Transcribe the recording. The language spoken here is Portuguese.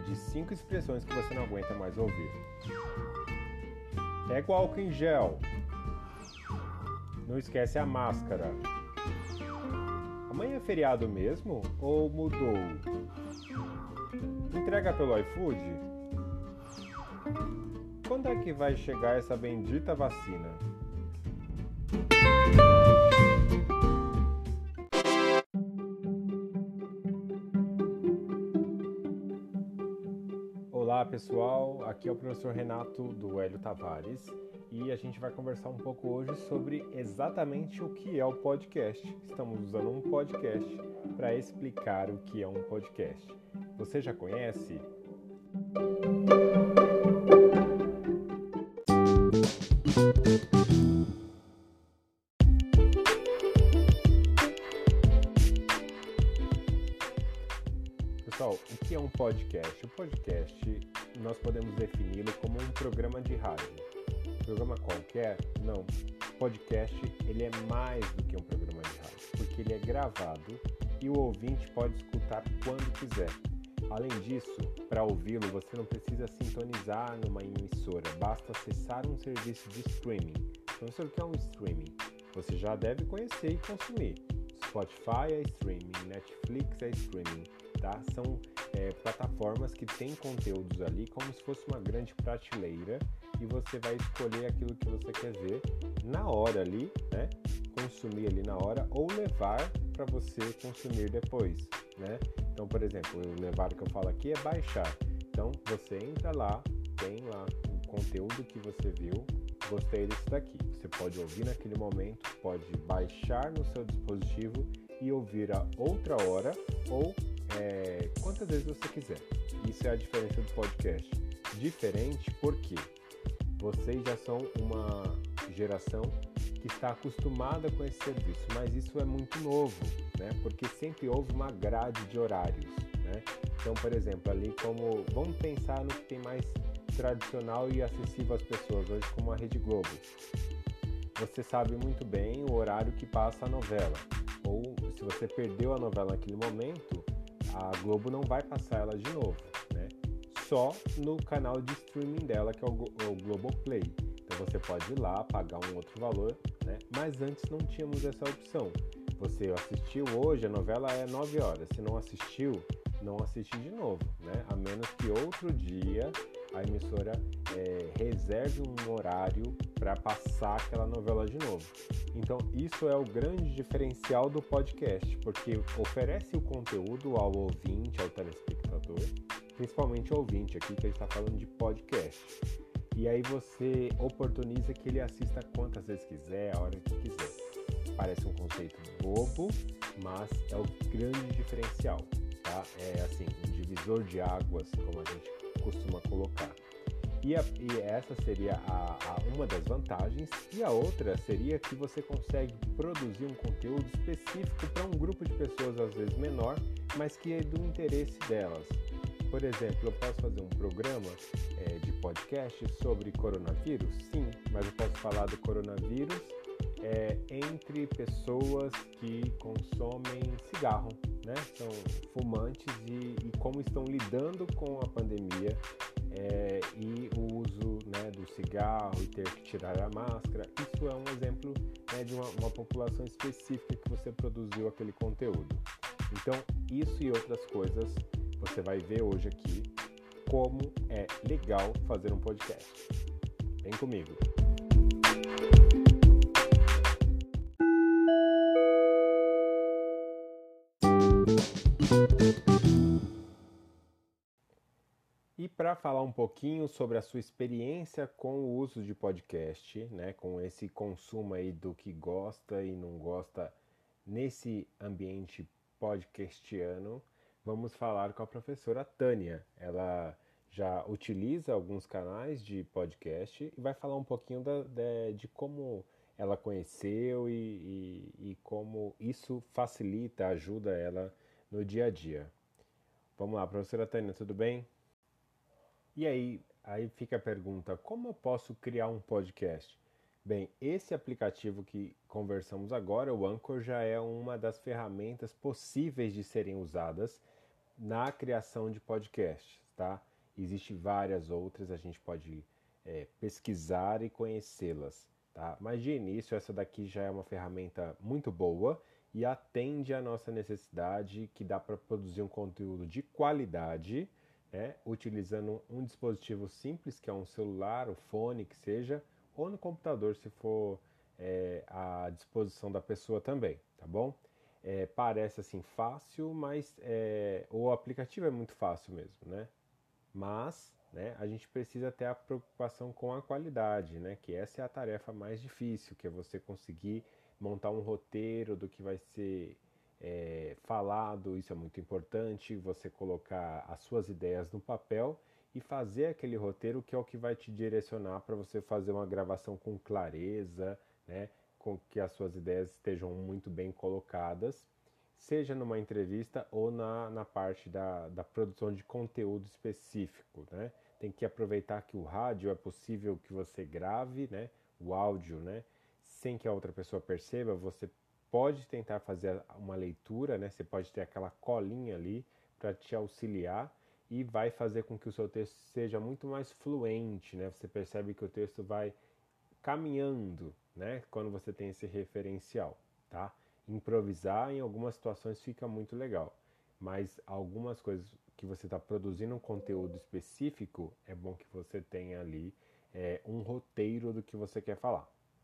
de 5 expressões que você não aguenta mais ouvir. Pega o álcool em gel. Não esquece a máscara. Amanhã é feriado mesmo ou mudou? Entrega pelo iFood? Quando é que vai chegar essa bendita vacina? Olá pessoal, aqui é o professor Renato do Hélio Tavares e a gente vai conversar um pouco hoje sobre exatamente o que é o podcast. Estamos usando um podcast para explicar o que é um podcast. Você já conhece? Pessoal, o que é um podcast? O podcast nós podemos defini-lo como um programa de rádio. programa qualquer? Não. Podcast ele é mais do que um programa de rádio, porque ele é gravado e o ouvinte pode escutar quando quiser. Além disso, para ouvi-lo você não precisa sintonizar numa emissora, basta acessar um serviço de streaming. Então, o que é um streaming? Você já deve conhecer e consumir. Spotify é streaming, Netflix é streaming, tá? São é, plataformas que têm conteúdos ali como se fosse uma grande prateleira e você vai escolher aquilo que você quer ver na hora ali, né? Consumir ali na hora ou levar para você consumir depois, né? Então, por exemplo, o levar que eu falo aqui é baixar. Então, você entra lá, tem lá o conteúdo que você viu, gostei desse daqui. Você pode ouvir naquele momento, pode baixar no seu dispositivo e ouvir a outra hora ou é, quantas vezes você quiser. Isso é a diferença do podcast. Diferente porque vocês já são uma geração que está acostumada com esse serviço, mas isso é muito novo, né? Porque sempre houve uma grade de horários, né? Então, por exemplo, ali como vamos pensar no que tem mais tradicional e acessível às pessoas hoje, como a Rede Globo. Você sabe muito bem o horário que passa a novela, ou se você perdeu a novela naquele momento, a Globo não vai passar ela de novo, né? Só no canal de streaming dela, que é o, o Globoplay. Então você pode ir lá, pagar um outro valor, né? Mas antes não tínhamos essa opção. Você assistiu hoje, a novela é 9 horas. Se não assistiu, não assiste de novo, né? A menos que outro dia a emissora é, reserve um horário para passar aquela novela de novo. Então, isso é o grande diferencial do podcast, porque oferece o conteúdo ao ouvinte, ao telespectador, principalmente ao ouvinte aqui, que a gente está falando de podcast. E aí você oportuniza que ele assista quantas vezes quiser, a hora que quiser. Parece um conceito bobo, mas é o grande diferencial, tá? É assim, um divisor de águas, como a gente costuma colocar. E, a, e essa seria a, a, uma das vantagens, e a outra seria que você consegue produzir um conteúdo específico para um grupo de pessoas, às vezes menor, mas que é do interesse delas. Por exemplo, eu posso fazer um programa é, de podcast sobre coronavírus? Sim, mas eu posso falar do coronavírus é, entre pessoas que consomem cigarro, né? São fumantes e, e como estão lidando com a pandemia é, e o uso né, do cigarro e ter que tirar a máscara. Isso é um exemplo né, de uma, uma população específica que você produziu aquele conteúdo. Então, isso e outras coisas você vai ver hoje aqui como é legal fazer um podcast. Vem comigo! E para falar um pouquinho sobre a sua experiência com o uso de podcast, né, com esse consumo aí do que gosta e não gosta nesse ambiente podcastiano, vamos falar com a professora Tânia. Ela já utiliza alguns canais de podcast e vai falar um pouquinho da, de, como ela conheceu e, e, e como isso facilita, ajuda ela no dia a dia. Vamos lá, professora Tânia, tudo bem? E aí, aí fica a pergunta: como eu posso criar um podcast? Bem, esse aplicativo que conversamos agora, o Anchor, já é uma das ferramentas possíveis de serem usadas na criação de podcasts, tá? Existem várias outras, a gente pode é, pesquisar e conhecê-las, tá? Mas de início, essa daqui já é uma ferramenta muito boa e atende à nossa necessidade, que dá para produzir um conteúdo de qualidade, né? Utilizando um dispositivo simples, que é um celular, o fone, que seja, ou no computador, se for é, à disposição da pessoa também, tá bom? É, parece assim fácil, mas é, o aplicativo é muito fácil mesmo, né? Mas né, a gente precisa ter a preocupação com a qualidade, né? Que essa é a tarefa mais difícil, que é você conseguir montar um roteiro do que vai ser é, falado, isso é muito importante, você colocar as suas ideias no papel e fazer aquele roteiro que é o que vai te direcionar para você fazer uma gravação com clareza, né? com que as suas ideias estejam muito bem colocadas, seja numa entrevista ou na, na parte da, da produção de conteúdo específico. Né? Tem que aproveitar que o rádio é possível que você grave né? o áudio, né? sem que a outra pessoa perceba, você pode tentar fazer uma leitura, né? você pode ter aquela colinha ali para te auxiliar e vai fazer com que o seu texto seja muito mais fluente, né? Você percebe que o texto vai caminhando, né? Quando você tem esse referencial, tá? Improvisar em algumas situações fica muito legal, mas algumas coisas que você está produzindo um conteúdo específico, é bom que você tenha ali é, um roteiro do que você quer falar.